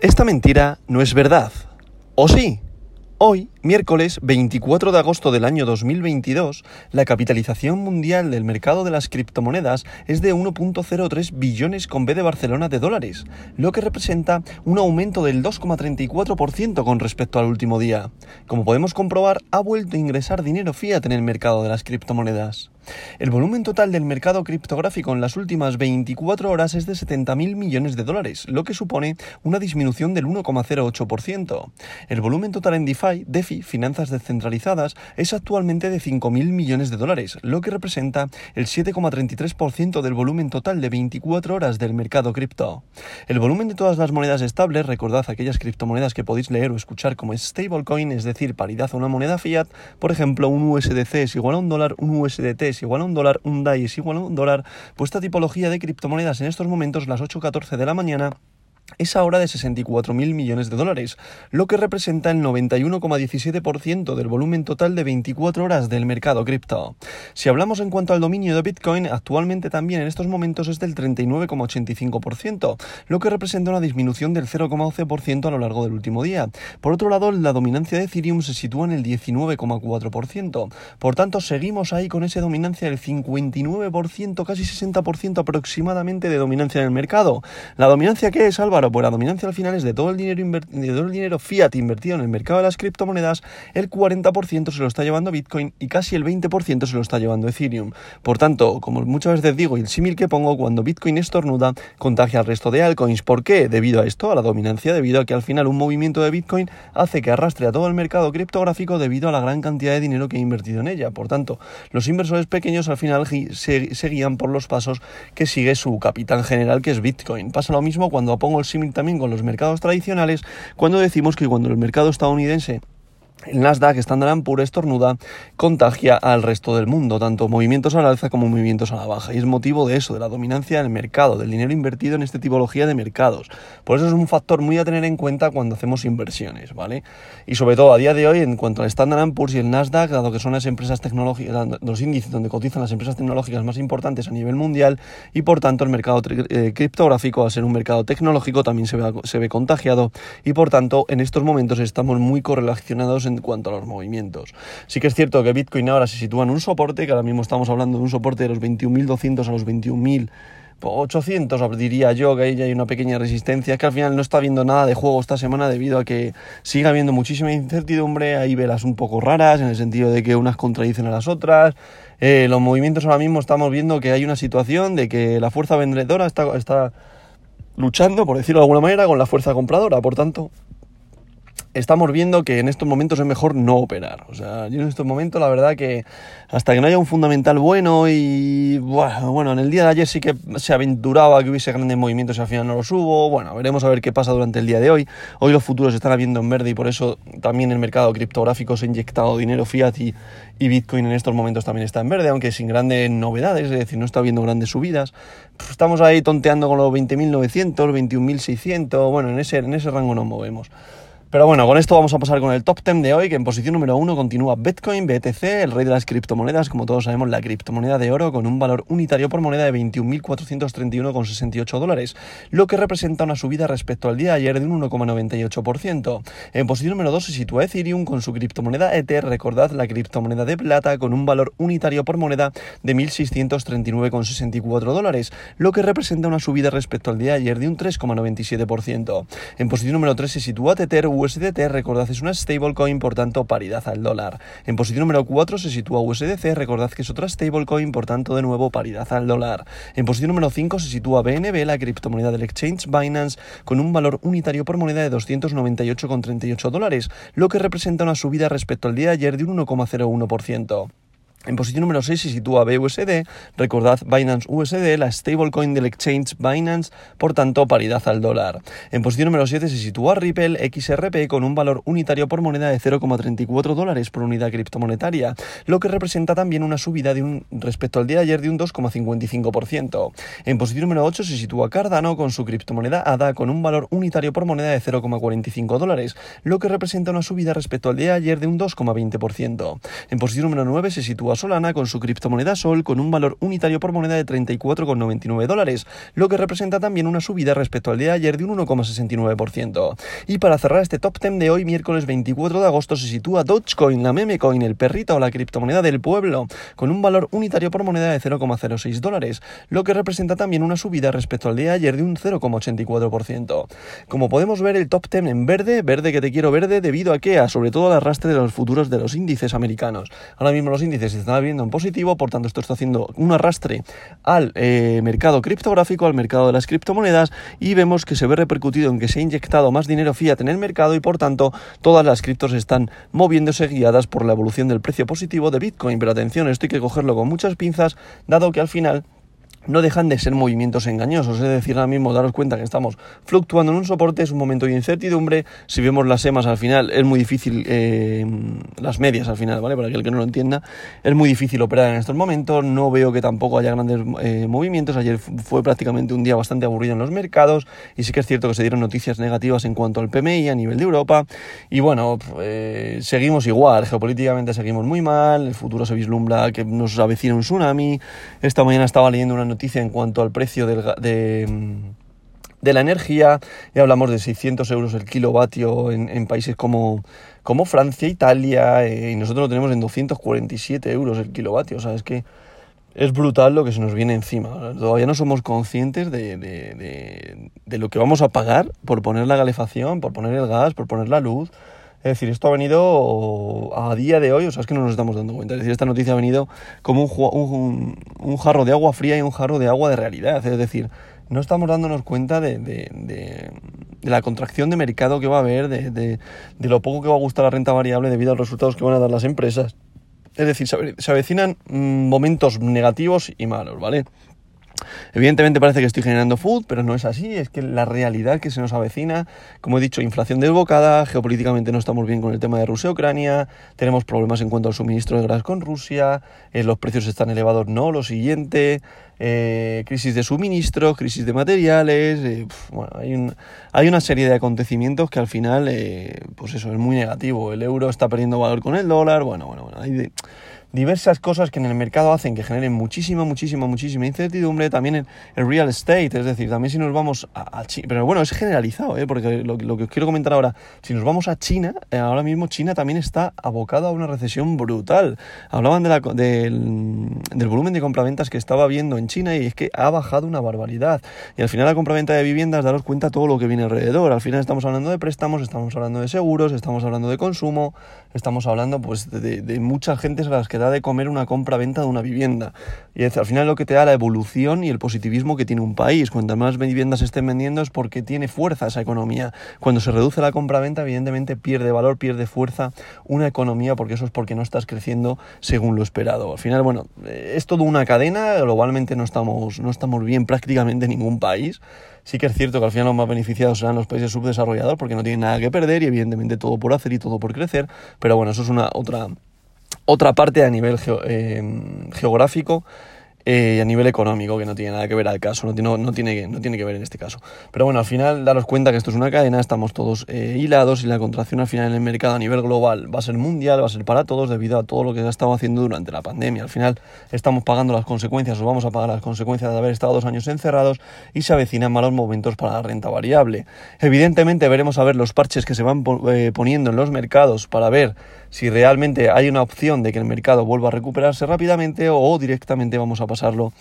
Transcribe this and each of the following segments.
Esta mentira no es verdad. ¿O sí? Hoy, miércoles 24 de agosto del año 2022, la capitalización mundial del mercado de las criptomonedas es de 1.03 billones con B de Barcelona de dólares, lo que representa un aumento del 2,34% con respecto al último día. Como podemos comprobar, ha vuelto a ingresar dinero fiat en el mercado de las criptomonedas. El volumen total del mercado criptográfico en las últimas 24 horas es de 70.000 millones de dólares, lo que supone una disminución del 1,08%. El volumen total en DeFi, DeFi, finanzas descentralizadas, es actualmente de 5.000 millones de dólares, lo que representa el 7,33% del volumen total de 24 horas del mercado cripto. El volumen de todas las monedas estables, recordad aquellas criptomonedas que podéis leer o escuchar como stablecoin, es decir, paridad a una moneda fiat, por ejemplo, un USDC es igual a un dólar, un USDT es igual a un dólar, un DAI es igual a un dólar, pues esta tipología de criptomonedas en estos momentos, las 8.14 de la mañana, es ahora de 64.000 millones de dólares, lo que representa el 91,17% del volumen total de 24 horas del mercado cripto. Si hablamos en cuanto al dominio de Bitcoin, actualmente también en estos momentos es del 39,85%, lo que representa una disminución del 0,11% a lo largo del último día. Por otro lado, la dominancia de Ethereum se sitúa en el 19,4%. Por tanto, seguimos ahí con esa dominancia del 59%, casi 60% aproximadamente de dominancia en el mercado. ¿La dominancia qué es, Alba? Pues la dominancia al final es de todo el dinero, de todo el dinero fiat invertido en el mercado de las criptomonedas, el 40% se lo está llevando Bitcoin y casi el 20% se lo está llevando Ethereum. Por tanto, como muchas veces digo y el símil que pongo, cuando Bitcoin estornuda, contagia al resto de altcoins. ¿Por qué? Debido a esto, a la dominancia, debido a que al final un movimiento de Bitcoin hace que arrastre a todo el mercado criptográfico debido a la gran cantidad de dinero que ha invertido en ella. Por tanto, los inversores pequeños al final se guían por los pasos que sigue su capitán general, que es Bitcoin. Pasa lo mismo cuando pongo el símil también con los mercados tradicionales cuando decimos que cuando el mercado estadounidense el Nasdaq Standard Poor's estornuda contagia al resto del mundo, tanto movimientos a la alza como movimientos a la baja. Y es motivo de eso, de la dominancia del mercado, del dinero invertido en esta tipología de mercados. Por eso es un factor muy a tener en cuenta cuando hacemos inversiones, ¿vale? Y sobre todo a día de hoy, en cuanto al Standard Poor's y el Nasdaq, dado que son las empresas tecnológicas, los índices donde cotizan las empresas tecnológicas más importantes a nivel mundial, y por tanto el mercado eh, criptográfico, al ser un mercado tecnológico, también se ve, se ve contagiado, y por tanto en estos momentos estamos muy correlacionados en cuanto a los movimientos. Sí que es cierto que Bitcoin ahora se sitúa en un soporte, que ahora mismo estamos hablando de un soporte de los 21.200 a los 21.800, diría yo que ahí hay una pequeña resistencia, que al final no está viendo nada de juego esta semana debido a que sigue habiendo muchísima incertidumbre, hay velas un poco raras en el sentido de que unas contradicen a las otras. Eh, los movimientos ahora mismo estamos viendo que hay una situación de que la fuerza vendedora está luchando, por decirlo de alguna manera, con la fuerza compradora, por tanto estamos viendo que en estos momentos es mejor no operar. O sea, yo en estos momentos la verdad que hasta que no haya un fundamental bueno y bueno, en el día de ayer sí que se aventuraba que hubiese grandes movimientos y al final no los hubo. Bueno, veremos a ver qué pasa durante el día de hoy. Hoy los futuros están habiendo en verde y por eso también el mercado criptográfico se ha inyectado dinero fiat y, y Bitcoin en estos momentos también está en verde, aunque sin grandes novedades, es decir, no está habiendo grandes subidas. Estamos ahí tonteando con los 20.900, 21.600, bueno, en ese, en ese rango nos movemos. Pero bueno, con esto vamos a pasar con el top 10 de hoy, que en posición número 1 continúa Bitcoin, BTC, el rey de las criptomonedas, como todos sabemos, la criptomoneda de oro con un valor unitario por moneda de 21.431,68 dólares, lo que representa una subida respecto al día de ayer de un 1,98%. En posición número 2 se sitúa Ethereum con su criptomoneda Ether, recordad la criptomoneda de plata con un valor unitario por moneda de 1.639,64 dólares, lo que representa una subida respecto al día de ayer de un 3,97%. En posición número 3 se sitúa Tether, USDT, recordad, es una stablecoin, por tanto, paridad al dólar. En posición número 4 se sitúa USDC, recordad que es otra stablecoin, por tanto, de nuevo, paridad al dólar. En posición número 5 se sitúa BNB, la criptomoneda del exchange Binance, con un valor unitario por moneda de 298,38 dólares, lo que representa una subida respecto al día de ayer de un 1,01%. En posición número 6 se sitúa BUSD, recordad Binance USD, la stablecoin del exchange Binance, por tanto paridad al dólar. En posición número 7 se sitúa Ripple XRP con un valor unitario por moneda de 0,34 dólares por unidad criptomonetaria, lo que representa también una subida de un, respecto al día de ayer de un 2,55%. En posición número 8 se sitúa Cardano con su criptomoneda ADA con un valor unitario por moneda de 0,45 dólares, lo que representa una subida respecto al día de ayer de un 2,20%. En posición número 9 se sitúa Solana con su criptomoneda Sol con un valor unitario por moneda de 34,99 dólares, lo que representa también una subida respecto al día de ayer de un 1,69%. Y para cerrar este top 10 de hoy, miércoles 24 de agosto, se sitúa Dogecoin, la meme coin, el perrito o la criptomoneda del pueblo, con un valor unitario por moneda de 0,06 dólares, lo que representa también una subida respecto al día de ayer de un 0,84%. Como podemos ver, el top 10 en verde, verde que te quiero verde, debido a que, a sobre todo al arrastre de los futuros de los índices americanos. Ahora mismo los índices se están viendo en positivo, por tanto esto está haciendo un arrastre al eh, mercado criptográfico, al mercado de las criptomonedas, y vemos que se ve repercutido en que se ha inyectado más dinero fiat en el mercado y por tanto todas las criptos están moviéndose guiadas por la evolución del precio positivo de Bitcoin. Pero atención, esto hay que cogerlo con muchas pinzas, dado que al final no dejan de ser movimientos engañosos, es decir, ahora mismo daros cuenta que estamos fluctuando en un soporte, es un momento de incertidumbre, si vemos las EMAs al final es muy difícil, eh, las medias al final, ¿vale? Para aquel que no lo entienda, es muy difícil operar en estos momentos, no veo que tampoco haya grandes eh, movimientos, ayer fue prácticamente un día bastante aburrido en los mercados y sí que es cierto que se dieron noticias negativas en cuanto al PMI a nivel de Europa. Y bueno, eh, seguimos igual, geopolíticamente seguimos muy mal, el futuro se vislumbra que nos avecina un tsunami, esta mañana estaba leyendo una noticia noticia en cuanto al precio del, de, de, la energía y hablamos de 600 euros el kilovatio en, países como, Francia, Italia eh, y nosotros lo tenemos en 247 euros el kilovatio. O sea, es que es brutal lo que se nos viene encima. Todavía no somos conscientes de, de, de, lo que vamos a pagar por poner la calefacción, por poner el gas, por poner la luz. Es decir, esto ha venido a día de hoy, o sea, es que no nos estamos dando cuenta. Es decir, esta noticia ha venido como un, jarro de agua fría y un jarro de agua de realidad. Es decir, no estamos dándonos cuenta de, de, de, la contracción de mercado que va a haber, de, lo poco que va a gustar la renta variable debido a los resultados que van a dar las empresas. Es decir, se avecinan mm, momentos negativos y malos, ¿vale? Evidentemente parece que estoy generando food, pero no es así, es que la realidad que se nos avecina, como he dicho, inflación desbocada, geopolíticamente no estamos bien con el tema de Rusia-Ucrania, tenemos problemas en cuanto al suministro de gas con Rusia, eh, los precios están elevados, no, lo siguiente, eh, crisis de suministro, crisis de materiales, eh, bueno, hay, hay, una serie de acontecimientos que al final, pues eso, es muy negativo, el euro está perdiendo valor con el dólar, bueno, bueno, bueno, hay diversas cosas que en el mercado hacen que generen muchísima, muchísima, muchísima incertidumbre. También en el real estate, es decir, también si nos vamos a, China, pero bueno, es generalizado, ¿eh? porque lo, que os quiero comentar ahora, si nos vamos a China, eh, ahora mismo China también está abocada a una recesión brutal. Hablaban de la, del, del volumen de compraventas que estaba viendo en China y es que ha bajado una barbaridad. Y al final la compraventa de viviendas, daros cuenta todo lo que viene alrededor. Al final estamos hablando de préstamos, estamos hablando de seguros, estamos hablando de consumo, estamos hablando pues de, de muchas gentes a las que da de comer una compra-venta de una vivienda. Y al final lo que te da la evolución y el positivismo que tiene un país. Cuantas más viviendas estén vendiendo es porque tiene fuerza esa economía. Cuando se reduce la compra-venta, evidentemente pierde valor, pierde fuerza una economía, porque eso es porque no estás creciendo según lo esperado. Al final, bueno, es todo una cadena, globalmente no estamos, no estamos bien prácticamente en ningún país. Sí que es cierto que al final los más beneficiados serán los países subdesarrollados porque no tienen nada que perder y evidentemente todo por hacer y todo por crecer. Pero bueno, eso es una otra, otra parte a nivel eh, geográfico eh, a nivel económico, que no tiene nada que ver al caso, no, tiene, no, tiene, no tiene que ver en este caso. Pero bueno, al final daros cuenta que esto es una cadena, estamos todos eh, hilados y la contracción al final en el mercado a nivel global va a ser mundial, va a ser para todos debido a todo lo que se ha estado haciendo durante la pandemia. Al final estamos pagando las consecuencias o vamos a pagar las consecuencias de haber estado dos años encerrados y se avecinan malos momentos para la renta variable. Evidentemente veremos a ver los parches que se van eh, poniendo en los mercados para ver si realmente hay una opción de que el mercado vuelva a recuperarse rápidamente o directamente vamos a pasarlo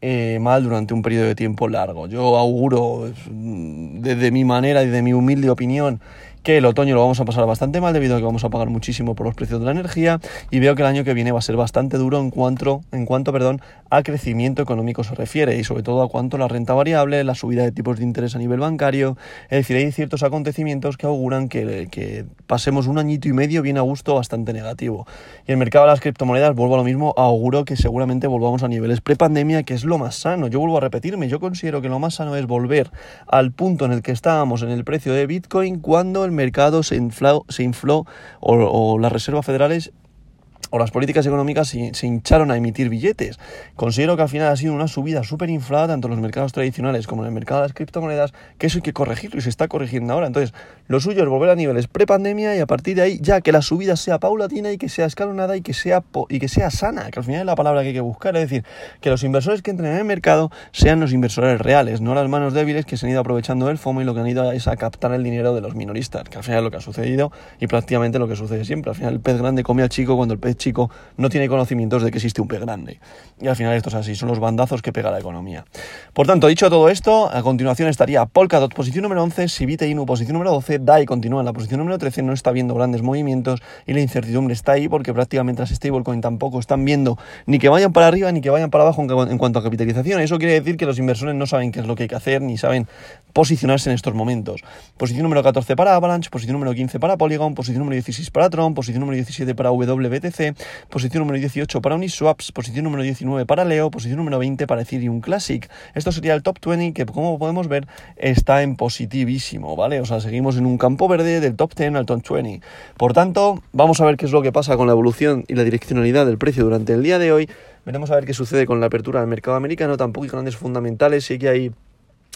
eh, mal durante un periodo de tiempo largo. Yo auguro, desde mi manera y de mi humilde opinión, que el otoño lo vamos a pasar bastante mal debido a que vamos a pagar muchísimo por los precios de la energía y veo que el año que viene va a ser bastante duro en cuanto, en cuanto perdón, a crecimiento económico se refiere y sobre todo a cuanto la renta variable, la subida de tipos de interés a nivel bancario, es decir, hay ciertos acontecimientos que auguran que, que pasemos un añito y medio bien a gusto bastante negativo. Y el mercado de las criptomonedas, vuelvo a lo mismo, auguro que seguramente volvamos a niveles prepandemia, que es lo más sano. Yo vuelvo a repetirme, yo considero que lo más sano es volver al punto en el que estábamos en el precio de Bitcoin cuando el mercado se infló, se infló o, las reservas federales o las políticas económicas se, hincharon a emitir billetes. Considero que al final ha sido una subida súper inflada tanto en los mercados tradicionales como en el mercado de las criptomonedas, que eso hay que corregirlo y se está corrigiendo ahora. Entonces, lo suyo es volver a niveles pre-pandemia y a partir de ahí ya que la subida sea paulatina y que sea escalonada y que sea, y que sea sana, que al final es la palabra que hay que buscar. Es decir, que los inversores que entren en el mercado sean los inversores reales, no las manos débiles que se han ido aprovechando del FOMO y lo que han ido es a captar el dinero de los minoristas, que al final es lo que ha sucedido y prácticamente lo que sucede siempre. Al final el pez grande come al chico cuando el pez chico no tiene conocimientos de que existe un pez grande. Y al final esto es así, son los bandazos que pega la economía. Por tanto, dicho todo esto, a continuación estaría Polkadot, posición número 11, Sibita Inu, posición número 12, DAI continúa en la posición número 13, no está viendo grandes movimientos y la incertidumbre está ahí porque prácticamente las stablecoin tampoco están viendo ni que vayan para arriba ni que vayan para abajo en cuanto a capitalización. Eso quiere decir que los inversores no saben qué es lo que hay que hacer ni saben posicionarse en estos momentos. Posición número 14 para Avalanche, posición número 15 para Polygon, posición número 16 para Tron, posición número 17 para WBTC, posición número 18 para Uniswaps, posición número 19 para Leo, posición número 20 para Ethereum Classic. Esto sería el top 20 que como podemos ver está en positivísimo, ¿vale? O sea, seguimos en un campo verde del top 10 al top 20. Por tanto, vamos a ver qué es lo que pasa con la evolución y la direccionalidad del precio durante el día de hoy. Veremos a ver qué sucede con la apertura del mercado americano, tampoco hay grandes fundamentales, sí que hay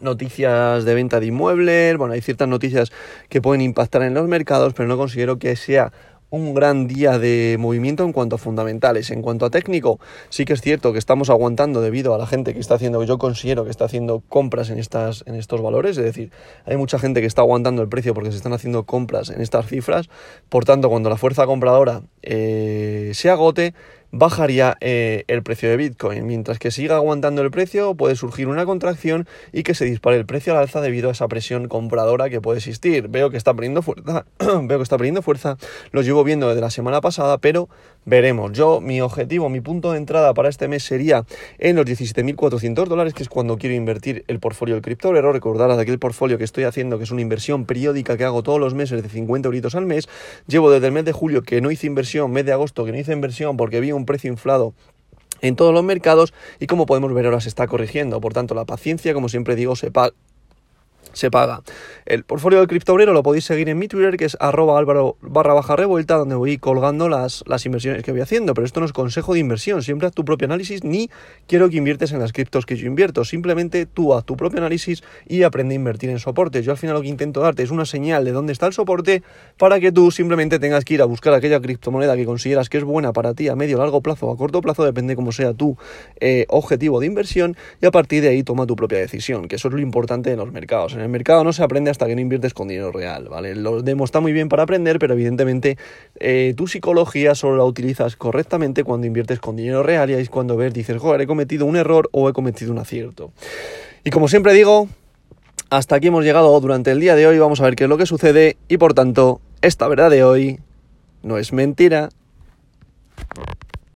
noticias de venta de inmuebles, bueno, hay ciertas noticias que pueden impactar en los mercados, pero no considero que sea un gran día de movimiento en cuanto a fundamentales. En cuanto a técnico, sí que es cierto que estamos aguantando debido a la gente que está haciendo, yo considero que está haciendo compras en, estas, en estos valores, es decir, hay mucha gente que está aguantando el precio porque se están haciendo compras en estas cifras, por tanto, cuando la fuerza compradora eh, se agote, bajaría eh, el precio de Bitcoin. Mientras que siga aguantando el precio, puede surgir una contracción y que se dispare el precio al alza debido a esa presión compradora que puede existir. Veo que está perdiendo fuerza, veo que está perdiendo fuerza, lo llevo viendo desde la semana pasada, pero veremos. Yo, mi objetivo, mi punto de entrada para este mes sería en los 17.400 dólares, que es cuando quiero invertir el portfolio del criptolero. Recordar de aquel portfolio que estoy haciendo, que es una inversión periódica que hago todos los meses de 50 euritos al mes. Llevo desde el mes de julio que no hice inversión, mes de agosto que no hice inversión porque vi un precio inflado en todos los mercados y como podemos ver ahora se está corrigiendo. Por tanto, la paciencia, como siempre digo, se, paga se paga. El portfolio del criptobrero lo podéis seguir en mi Twitter, que es arroba álvaro barra baja revuelta, donde voy colgando las, las inversiones que voy haciendo. Pero esto no es consejo de inversión, siempre haz tu propio análisis, ni quiero que inviertes en las criptos que yo invierto. Simplemente tú haz tu propio análisis y aprende a invertir en soportes. Yo al final lo que intento darte es una señal de dónde está el soporte para que tú simplemente tengas que ir a buscar aquella criptomoneda que consideras que es buena para ti a medio, largo plazo o a corto plazo, depende cómo sea tu eh, objetivo de inversión, y a partir de ahí toma tu propia decisión, que eso es lo importante en los mercados en el mercado no se aprende hasta que no inviertes con dinero real, ¿vale? Los demos está muy bien para aprender, pero evidentemente eh, tu psicología solo la utilizas correctamente cuando inviertes con dinero real y ahí es cuando ves, dices, joder, he cometido un error o he cometido un acierto. Y como siempre digo, hasta aquí hemos llegado durante el día de hoy, vamos a ver qué es lo que sucede y por tanto, esta verdad de hoy no es mentira.